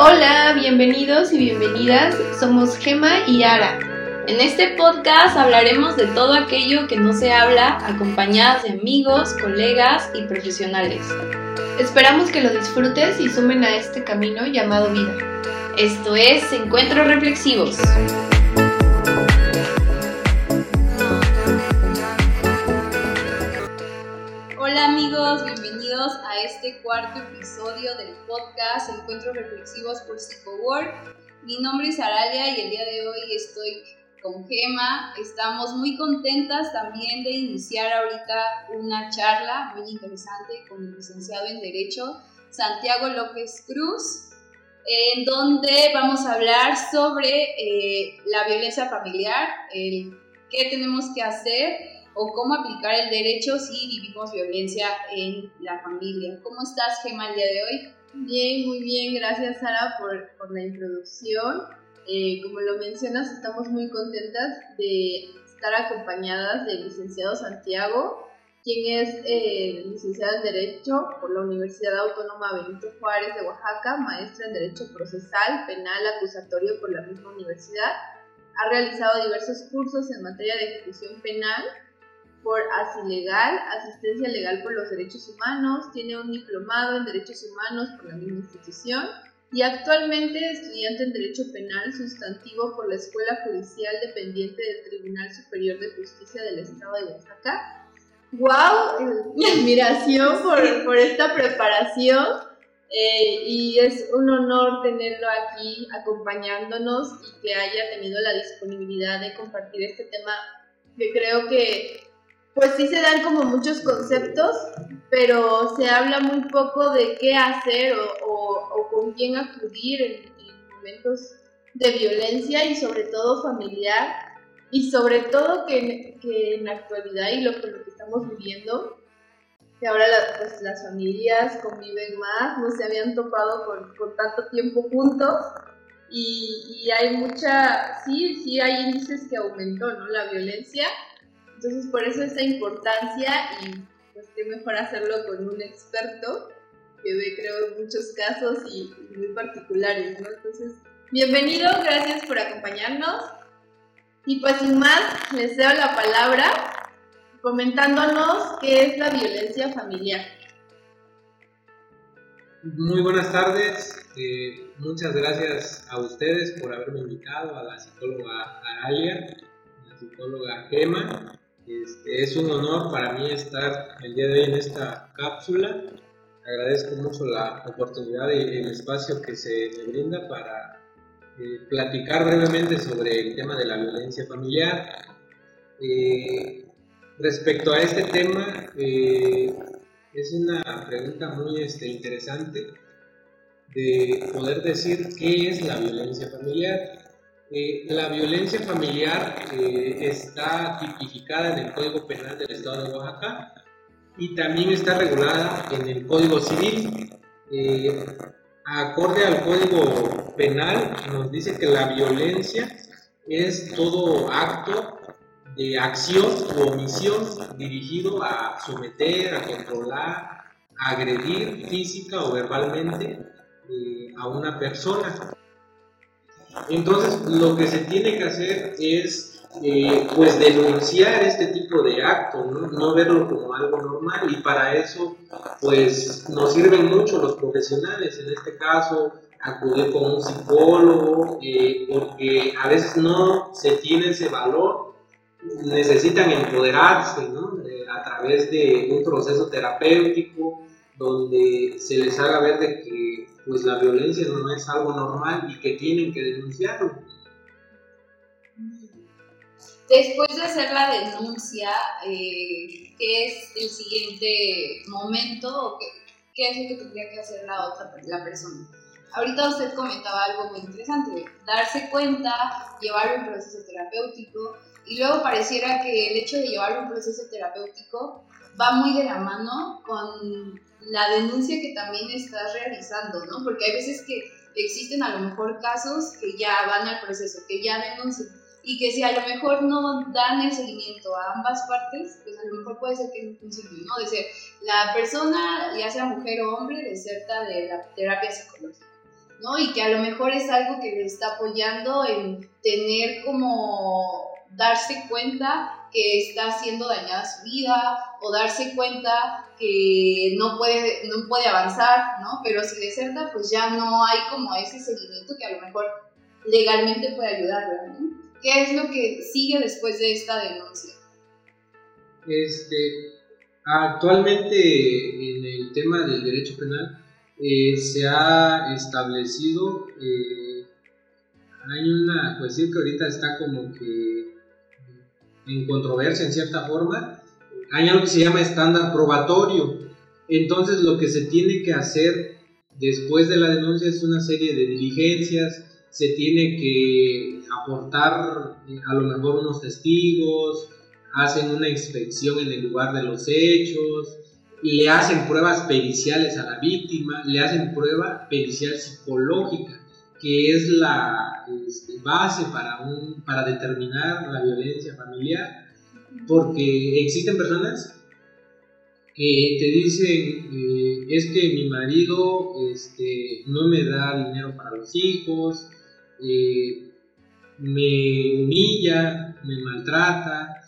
Hola, bienvenidos y bienvenidas. Somos Gema y Ara. En este podcast hablaremos de todo aquello que no se habla, acompañadas de amigos, colegas y profesionales. Esperamos que lo disfrutes y sumen a este camino llamado vida. Esto es Encuentros Reflexivos. Hola amigos, bienvenidos a este cuarto episodio del podcast Encuentros Reflexivos por PsychoWork. Mi nombre es Aralia y el día de hoy estoy con Gema. Estamos muy contentas también de iniciar ahorita una charla muy interesante con el licenciado en Derecho Santiago López Cruz, en donde vamos a hablar sobre eh, la violencia familiar, el qué tenemos que hacer o cómo aplicar el derecho si vivimos violencia en la familia. ¿Cómo estás, Gema, el día de hoy? Bien, muy bien, gracias Sara por, por la introducción. Eh, como lo mencionas, estamos muy contentas de estar acompañadas del licenciado Santiago, quien es eh, licenciado en Derecho por la Universidad Autónoma Benito Juárez de Oaxaca, maestra en Derecho Procesal, Penal, Acusatorio por la misma universidad. Ha realizado diversos cursos en materia de ejecución penal por Legal, Asistencia Legal por los Derechos Humanos, tiene un diplomado en Derechos Humanos por la misma institución y actualmente estudiante en Derecho Penal sustantivo por la Escuela Judicial dependiente del Tribunal Superior de Justicia del Estado de Oaxaca. ¡Wow! Mi admiración por, por esta preparación eh, y es un honor tenerlo aquí acompañándonos y que haya tenido la disponibilidad de compartir este tema que creo que pues sí se dan como muchos conceptos, pero se habla muy poco de qué hacer o, con quién acudir en, momentos de violencia y sobre todo familiar y sobre todo que, en la actualidad y lo, lo que estamos viviendo, que ahora pues, las familias conviven más, no se habían topado con, con tanto tiempo juntos y, y, hay mucha, sí, sí hay índices que aumentó, ¿no? La violencia entonces, por eso esta importancia y pues qué mejor hacerlo con un experto que ve, creo, muchos casos y, muy particulares, ¿no? Entonces, bienvenido, gracias por acompañarnos. Y pues sin más, les doy la palabra comentándonos qué es la violencia familiar. Muy buenas tardes, eh, muchas gracias a ustedes por haberme invitado, a la psicóloga Aralia, a la psicóloga Gema este, es un honor para mí estar el día de hoy en esta cápsula. Agradezco mucho la oportunidad y el espacio que se me brinda para eh, platicar brevemente sobre el tema de la violencia familiar. Eh, respecto a este tema, eh, es una pregunta muy este, interesante de poder decir qué es la violencia familiar. Eh, la violencia familiar eh, está tipificada en el Código Penal del Estado de Oaxaca y también está regulada en el Código Civil. Eh, acorde al Código Penal nos dice que la violencia es todo acto de acción o omisión dirigido a someter, a controlar, a agredir física o verbalmente a una persona. Entonces, lo que se tiene que hacer es, eh, pues, denunciar este tipo de actos, ¿no? verlo como algo normal y para eso, pues, nos sirven mucho los profesionales, en este caso, acudir con un psicólogo, eh, porque a veces no se tiene ese valor, necesitan empoderarse, ¿no? A través de un proceso terapéutico donde se les haga ver de que pues la violencia no es algo normal y que tienen que denunciarlo. Después de hacer la denuncia, eh, ¿qué es el siguiente momento o qué, es lo que tendría que hacer la otra la persona? Ahorita usted comentaba algo muy interesante, darse cuenta, llevar un proceso terapéutico y luego pareciera que el hecho de llevar un proceso terapéutico va muy de la mano con la denuncia que también estás realizando, ¿no? Porque hay veces que existen a lo mejor casos que ya van al proceso, que ya denuncian, y que si a lo mejor no dan el seguimiento a ambas partes, pues a lo mejor puede ser que no funcione, ¿no? De ser la persona, ya sea mujer o hombre, deserta de la terapia psicológica. ¿no? Y que a lo mejor es algo que le está apoyando en tener como darse cuenta que está siendo dañada su vida o darse cuenta que no puede, no puede avanzar, ¿no? Pero si deserta, pues ya no hay como ese seguimiento que a lo mejor legalmente puede ayudarla, ¿no? ¿Qué es lo que sigue después de esta denuncia? Este, actualmente en el tema del derecho penal eh, se ha establecido, eh, hay una cuestión que ahorita está como que en controversia en cierta forma, hay algo que se llama estándar probatorio. Entonces lo que se tiene que hacer después de la denuncia es una serie de diligencias, se tiene que aportar eh, a lo mejor unos testigos, hacen una inspección en el lugar de los hechos, le hacen pruebas periciales a la víctima, le hacen prueba pericial psicológica, que es la este, base para, un, para determinar la violencia familiar, porque existen personas que te dicen, eh, es que mi marido este, no me da dinero para los hijos, eh, me humilla, me maltrata,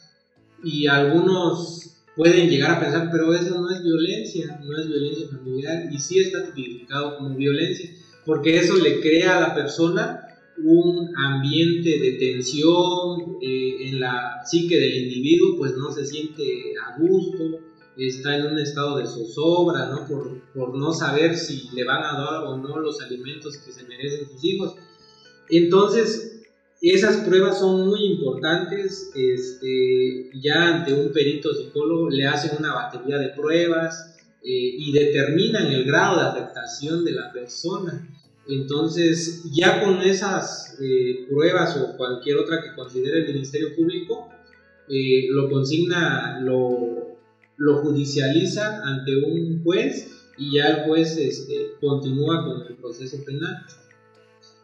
y algunos pueden llegar a pensar, pero eso no es violencia, no es violencia familiar, y sí está tipificado como violencia, porque eso le crea a la persona un ambiente de tensión eh, en la psique del individuo, pues no se siente a gusto, está en un estado de zozobra, ¿no? Por, por no saber si le van a dar o no los alimentos que se merecen sus hijos. Entonces, esas pruebas son muy importantes. Este, ya ante un perito psicólogo le hacen una batería de pruebas eh, y determinan el grado de afectación de la persona. Entonces, ya con esas eh, pruebas o cualquier otra que considere el Ministerio Público, eh, lo consigna, lo, lo, judicializa ante un juez y ya el juez este, continúa con el proceso penal.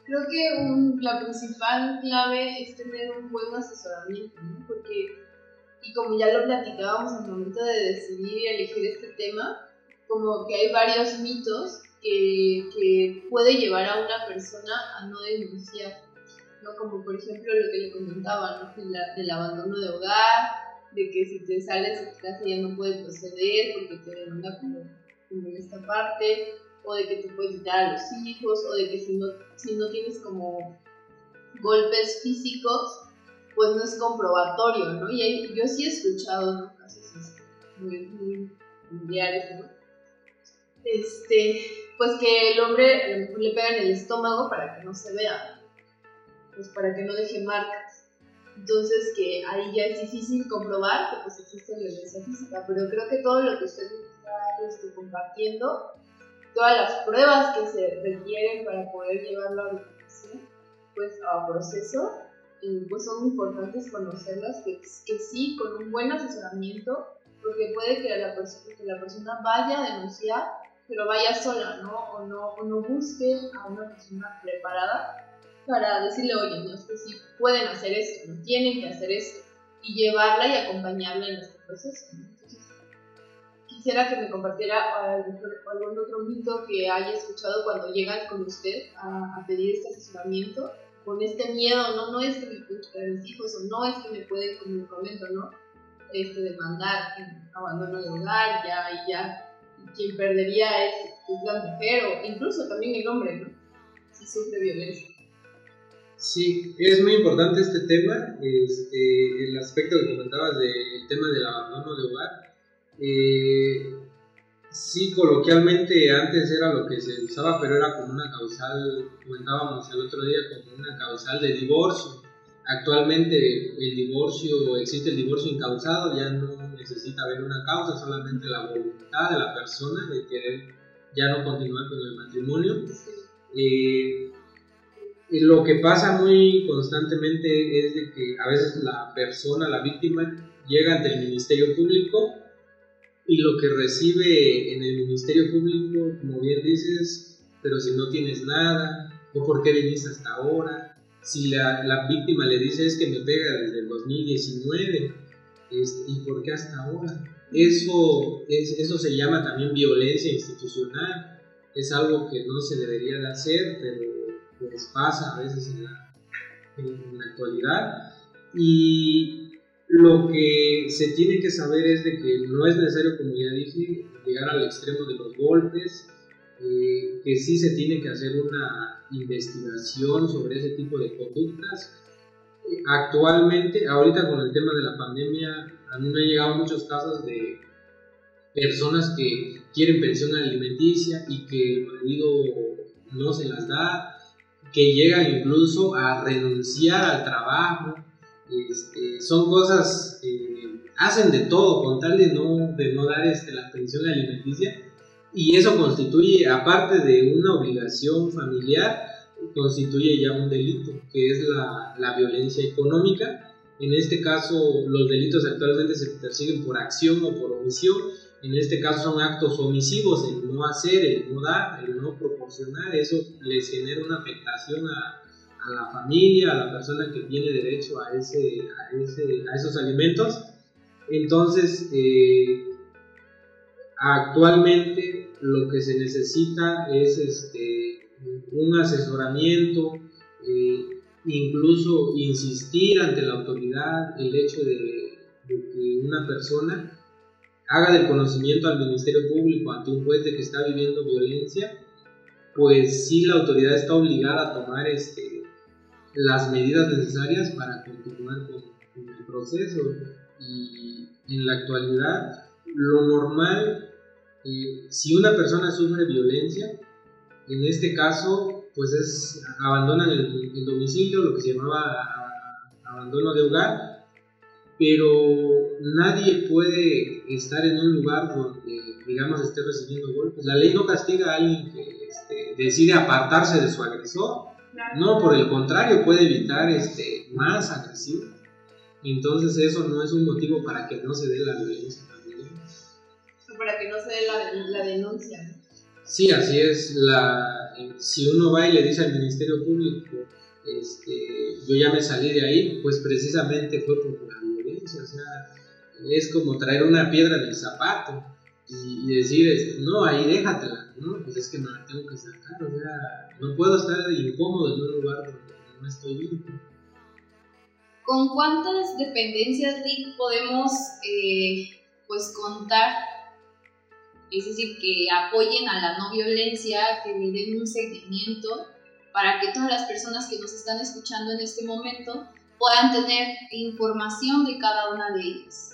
Creo que la principal clave es tener un buen asesoramiento, ¿no? Porque, y como ya lo platicábamos al momento de decidir y elegir este tema, como que hay varios mitos que, que puede llevar a una persona a no denunciar, ¿no? Como por ejemplo lo que le comentaba, ¿no? del abandono de hogar, de que si te sales de casa ya no puedes proceder porque te demanda como, como en esta parte, o de que te puedes quitar a los hijos, o de que si no, si no tienes como golpes físicos, pues no es comprobatorio, ¿no? Y yo sí he escuchado casos muy, muy familiares, ¿no? Este, pues que el hombre a lo mejor le pega en el estómago para que no se vea, pues para que no deje marcas. Entonces que ahí ya es difícil comprobar que pues existe violencia física, pero creo que todo lo que usted está este, compartiendo, todas las pruebas que se requieren para poder llevarlo a pues a proceso, pues son importantes conocerlas, que, que sí, con un buen asesoramiento, porque puede que la, que la persona vaya a denunciar pero vaya sola, ¿no? O no, o no busque a una persona preparada para decirle, oye, no, es que sí pueden hacer esto, no tienen que hacer esto, y llevarla y acompañarla en este proceso. Entonces, quisiera que me compartiera algún otro mito que haya escuchado cuando llegan con usted a, a pedir este asesoramiento, con este miedo, no, no es que me pueden quitar mis hijos, o no es que me pueden, como me comento, ¿no? Este, demandar abandono de hogar, ya, y ya quien perdería es, la mujer o incluso también el hombre, ¿no? Si sufre violencia. Sí, es muy importante este tema, este, el aspecto que comentabas del tema del abandono de hogar. Eh, sí, coloquialmente antes era lo que se usaba, pero era como una causal, comentábamos el otro día, como una causal de divorcio. Actualmente el divorcio, existe el divorcio incausado, ya no necesita haber una causa, solamente la voluntad de la persona de querer ya no continuar con el matrimonio. Eh, lo que pasa muy constantemente es de que a veces la persona, la víctima, llega ante el Ministerio Público y lo que recibe en el Ministerio Público, como bien dices, pero si no tienes nada, o por qué viniste hasta ahora, si la, la, víctima le dice es que me pega desde el 2019, ¿y por qué hasta ahora? Eso, es, eso se llama también violencia institucional. es algo que no se debería de hacer, pero pues pasa a veces en la, en la actualidad. Y lo que se tiene que saber es de que no es necesario, como ya dije, llegar al extremo de los golpes, eh, que sí se tiene que hacer una investigación sobre ese tipo de conductas. actualmente, ahorita con el tema de la pandemia, a mí me han llegado muchos casos de personas que quieren pensión alimenticia y que el marido no se las da, que llegan incluso a renunciar al trabajo. Este, son cosas, eh, hacen de todo con tal de no, de no dar este, la pensión alimenticia y eso constituye, aparte de una obligación familiar, constituye ya un delito, que es la, la violencia económica. En este caso, los delitos actualmente se persiguen por acción o por omisión. En este caso son actos omisivos, el no hacer, el no dar, el no proporcionar. Eso les genera una afectación a, a la familia, a la persona que tiene derecho a, ese, a, ese, a esos alimentos. Entonces, eh, actualmente lo que se necesita es este, un asesoramiento, eh, incluso insistir ante la autoridad el hecho de, que una persona haga del conocimiento al Ministerio Público ante un juez de que está viviendo violencia, pues sí la autoridad está obligada a tomar este, las medidas necesarias para continuar con, con el proceso. Y en la actualidad, lo normal si una persona sufre violencia, en este caso, pues es abandonan el, domicilio, lo que se llamaba abandono de hogar, pero nadie puede estar en un lugar donde, digamos, esté recibiendo golpes. La ley no castiga a alguien que este, decide apartarse de su agresor, no, por el contrario, puede evitar este, más agresión. Entonces eso no es un motivo para que no se dé la violencia para que no se dé la, denuncia. Sí, así es. La, si uno va y le dice al Ministerio Público, este, yo ya me salí de ahí, pues precisamente fue por la violencia. O sea, es como traer una piedra en el zapato y, decir, este, no, ahí déjatela, ¿no? Pues es que me la tengo que sacar, o sea, no puedo estar incómodo en un lugar donde no estoy bien. ¿Con cuántas dependencias podemos eh, pues contar es decir, que apoyen a la no violencia, que le den un seguimiento para que todas las personas que nos están escuchando en este momento puedan tener información de cada una de ellas.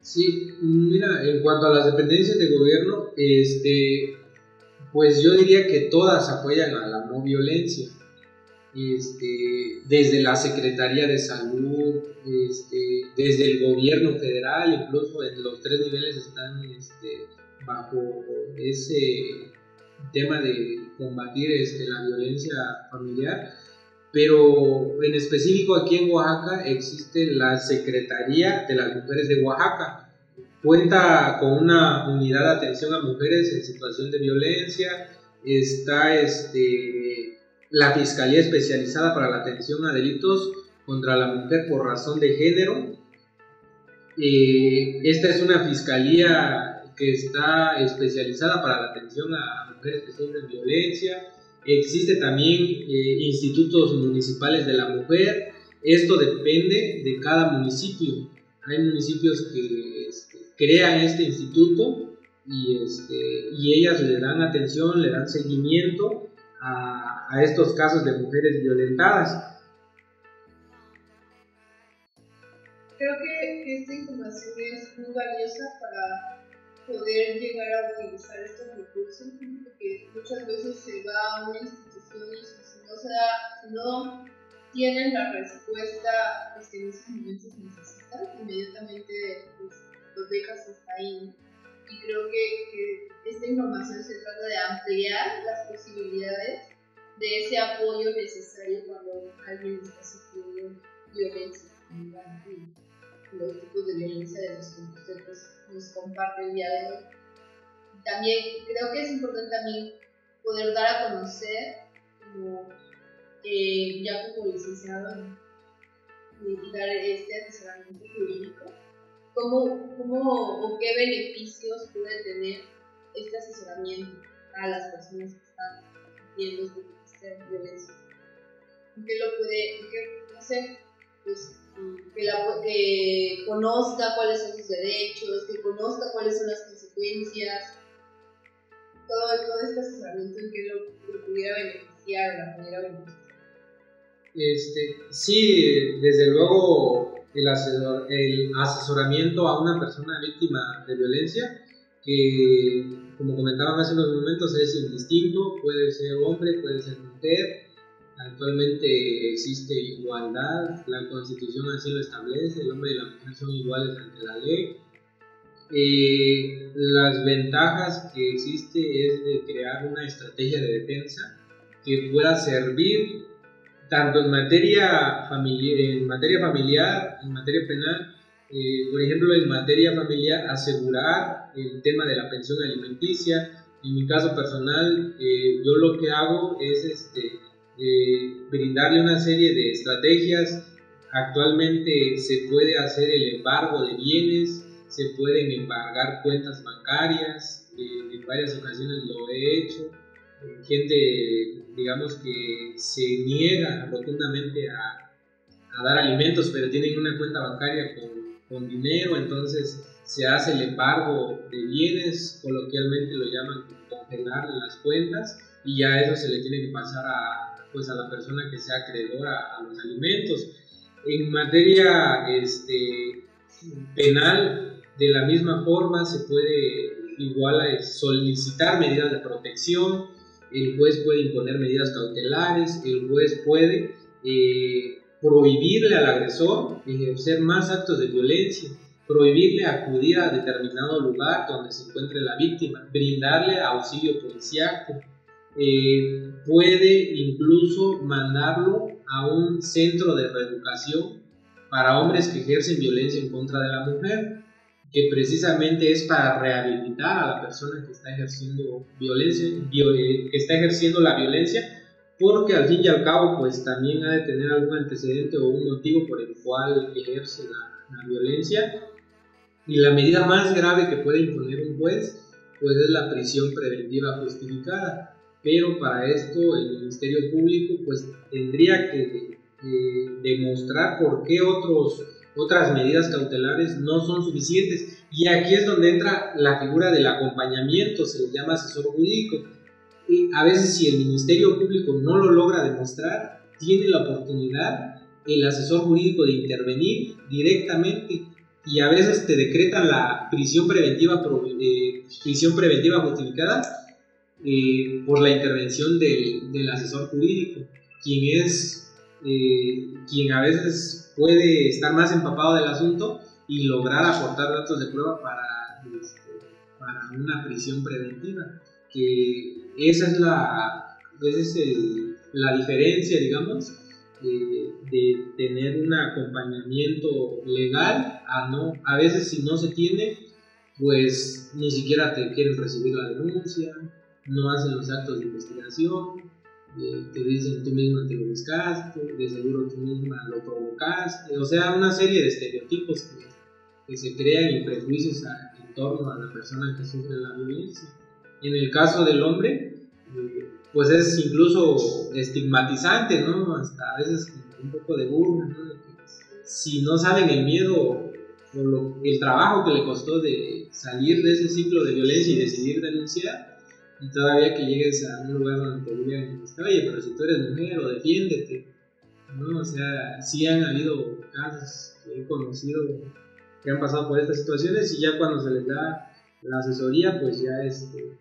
Sí, mira, en cuanto a las dependencias de gobierno, este, pues yo diría que todas apoyan a la no violencia este, desde la Secretaría de Salud, este, desde el gobierno federal, incluso en los tres niveles están este, bajo ese tema de combatir este, la violencia familiar. Pero en específico aquí en Oaxaca existe la Secretaría de las Mujeres de Oaxaca. Cuenta con una unidad de atención a mujeres en situación de violencia. Está este, la Fiscalía Especializada para la Atención a Delitos contra la Mujer por razón de género. Eh, esta es una fiscalía que está especializada para la atención a mujeres que sufren violencia. Existe también eh, institutos municipales de la mujer. Esto depende de cada municipio. Hay municipios que este, crean este instituto y, este, y ellas le dan atención, le dan seguimiento a estos casos de mujeres violentadas. Creo que esta información es muy valiosa para poder llegar a utilizar estos recursos, porque muchas veces se va a una institución y si no, se da, no tienen la respuesta pues, que en esos momentos necesitan, inmediatamente pues, los dejas hasta ahí y creo que, esta información se trata de ampliar las posibilidades de ese apoyo necesario cuando alguien está sufriendo violencia los tipos de violencia de los que usted nos comparte el día de hoy. También creo que es importante también poder dar a conocer como eh, ya como licenciado y dar este asesoramiento jurídico cómo, cómo o qué beneficios puede tener este asesoramiento a las personas que están viendo este violencia. Que lo puede, que, no sé, pues que, la, que conozca cuáles son sus derechos, que conozca cuáles son las consecuencias, todo, todo este asesoramiento en que lo, lo pudiera beneficiar o la pudiera beneficiar. Este, sí, desde luego el, el asesoramiento a una persona víctima de violencia, que como comentaban hace unos momentos es indistinto, puede ser hombre, puede ser mujer, actualmente existe igualdad, la constitución así lo establece, el hombre y la mujer son iguales ante la ley. Eh, las ventajas que existe es de crear una estrategia de defensa que pueda servir tanto en materia, familiar, en materia familiar, en materia penal, eh, por ejemplo, en materia familiar, asegurar el tema de la pensión alimenticia. En mi caso personal, eh, yo lo que hago es este, eh, brindarle una serie de estrategias. Actualmente se puede hacer el embargo de bienes, se pueden embargar cuentas bancarias, en varias ocasiones lo he hecho gente, digamos, que se niega rotundamente a, dar alimentos, pero tienen una cuenta bancaria con, dinero, entonces se hace el embargo de bienes, coloquialmente lo llaman congelar las cuentas, y ya eso se le tiene que pasar a, pues, a la persona que sea acreedora a los alimentos. En materia este, penal, de la misma forma, se puede igual solicitar medidas de protección, el juez puede imponer medidas cautelares, el juez puede eh, prohibirle al agresor ejercer más actos de violencia, prohibirle acudir a determinado lugar donde se encuentre la víctima, brindarle auxilio policial, eh, puede incluso mandarlo a un centro de reeducación para hombres que ejercen violencia en contra de la mujer que precisamente es para rehabilitar a la persona que está ejerciendo violencia, eh, que está ejerciendo la violencia, porque al fin y al cabo pues también ha de tener algún antecedente o un motivo por el cual ejerce la, la violencia. Y la medida más grave que puede imponer un juez pues es la prisión preventiva justificada. Pero para esto el Ministerio Público pues tendría que eh, demostrar por qué otros otras medidas cautelares no son suficientes. Y aquí es donde entra la figura del acompañamiento, se le llama asesor jurídico. Y a veces si el Ministerio Público no lo logra demostrar, tiene la oportunidad el asesor jurídico de intervenir directamente y a veces te decretan la prisión preventiva, eh, prisión preventiva justificada eh, por la intervención del, del, asesor jurídico, quien es eh, quien a veces puede estar más empapado del asunto y lograr aportar datos de prueba para, este, para una prisión preventiva. Que esa es la, es la diferencia, digamos, de tener un acompañamiento legal a no. A veces si no se tiene, pues ni siquiera te quieren recibir la denuncia, no hacen los actos de investigación, te dicen tú misma te lo buscaste, de seguro tú misma lo provocaste, o sea, una serie de estereotipos que, se crean y prejuicios en torno a la persona que sufre la violencia. En el caso del hombre, eh, pues es incluso estigmatizante, ¿no? Hasta a veces un poco de burla, ¿no? si no saben el miedo o el trabajo que le costó de salir de ese ciclo de violencia y decidir denunciar, y todavía que llegues a un lugar donde te digan, oye, pero si tú eres mujer o defiéndete, ¿no? O sea, sí han habido casos que he conocido que han pasado por estas situaciones y ya cuando se les da la asesoría, pues ya este,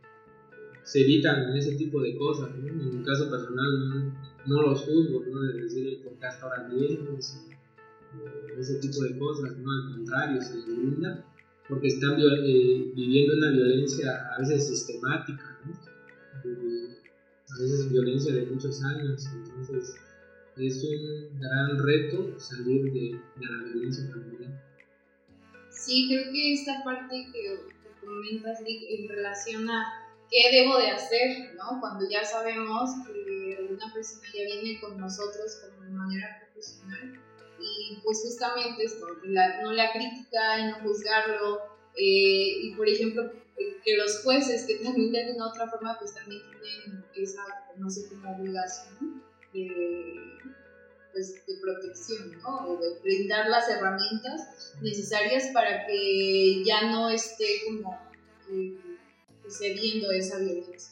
se evitan ese tipo de cosas, ¿no? En mi caso personal no, los juzgo, ¿no? De decir por qué hasta ahora bien, ese tipo de cosas, ¿no? Al contrario, se les brinda porque están eh, viviendo una violencia a veces sistemática, ¿no? A veces violencia de muchos años, entonces es un gran reto salir de, la violencia familiar. Sí, creo que esta parte que, comentas en relación a qué debo de hacer, ¿no? Cuando ya sabemos que una persona ya viene con nosotros como de manera profesional, y pues justamente esto, no la crítica y no juzgarlo, Eh, y por ejemplo, que los jueces que también de alguna otra forma pues también tienen esa, no sé, como obligación de, pues, de protección, ¿no? O de brindar las herramientas necesarias para que ya no esté como eh, cediendo esa violencia.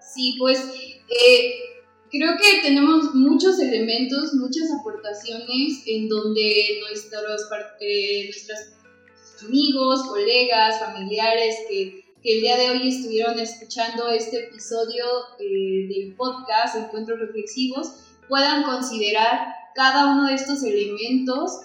Sí, pues eh, creo que tenemos muchos elementos, muchas aportaciones en donde nuestros, eh, nuestros amigos, colegas, familiares que, que, el día de hoy estuvieron escuchando este episodio eh, del podcast Encuentros Reflexivos puedan considerar cada uno de estos elementos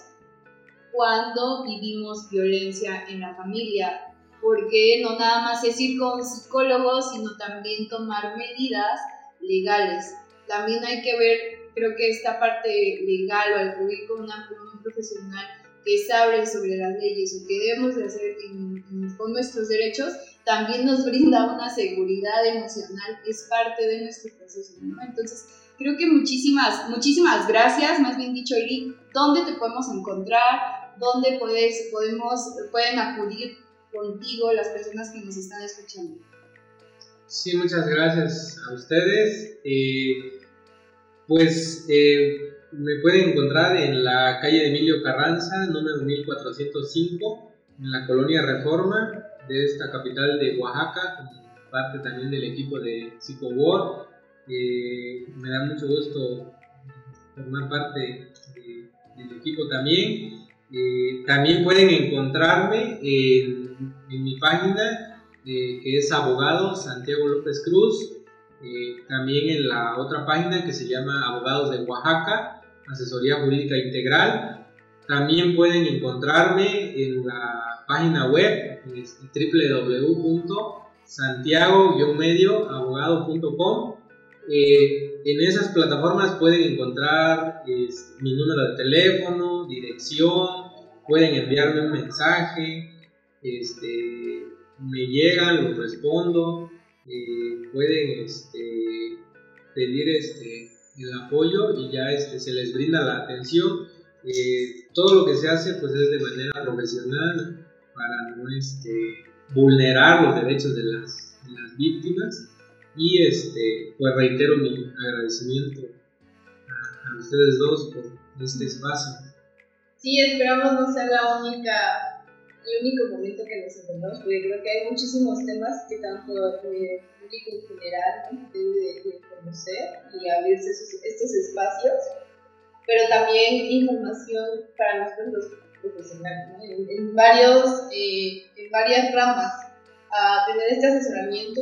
cuando vivimos violencia en la familia, porque no nada más es ir con psicólogos, sino también tomar medidas legales. También hay que ver, creo que esta parte legal o acudir con, una, un profesional que sabe sobre las leyes o que debemos de hacer con nuestros derechos, también nos brinda una seguridad emocional que es parte de nuestro proceso, ¿no? Entonces, creo que muchísimas, muchísimas gracias, más bien dicho, Iri, ¿dónde te podemos encontrar? ¿Dónde puedes, podemos, pueden acudir contigo las personas que nos están escuchando? Sí, muchas gracias a ustedes. Eh, pues eh, me pueden encontrar en la calle Emilio Carranza, número 1405, en la colonia Reforma de esta capital de Oaxaca, como parte también del equipo de PsicoWord. Eh, me da mucho gusto formar parte del equipo también. también pueden encontrarme en, mi página eh, que es abogado Santiago López Cruz. Eh, también en la otra página que se llama Abogados de Oaxaca, Asesoría Jurídica Integral. También pueden encontrarme en la página web www.santiago-medioabogado.com. Eh, en esas plataformas pueden encontrar mi número de teléfono, dirección, pueden enviarme un mensaje, este, me llegan, los respondo, eh, pueden este, pedir este, el apoyo y ya este, se les brinda la atención. Eh, todo lo que se hace pues es de manera profesional para no este, vulnerar los derechos de las, víctimas y este, pues reitero mi agradecimiento a, a ustedes dos por este espacio. Sí, esperamos no ser la única el único momento que nos encontramos, porque creo que hay muchísimos temas que tanto el público en general debe de, conocer y abrirse estos espacios, pero también información para nosotros los profesionales, en, varios, eh, en varias ramas, a tener este asesoramiento,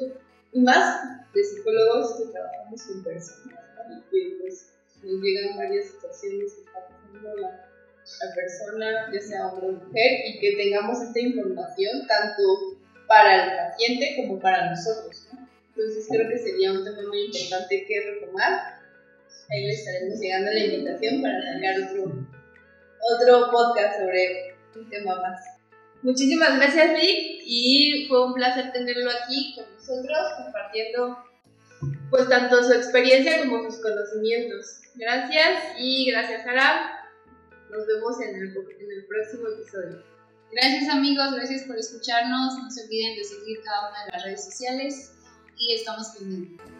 y más de psicólogos que trabajamos con personas, y que pues nos llegan varias situaciones que está pasando la la persona, ya sea hombre o mujer, y que tengamos esta información tanto para el paciente como para nosotros. Entonces creo que sería un tema muy importante que retomar. Ahí le estaremos llegando la invitación para sacar otro, otro podcast sobre un tema más. Muchísimas gracias Rick y fue un placer tenerlo aquí con nosotros compartiendo pues tanto su experiencia como sus conocimientos. Gracias y gracias Sara nos vemos en el, próximo episodio. Gracias amigos, gracias por escucharnos. No se olviden de seguir cada una de las redes sociales y estamos pendientes.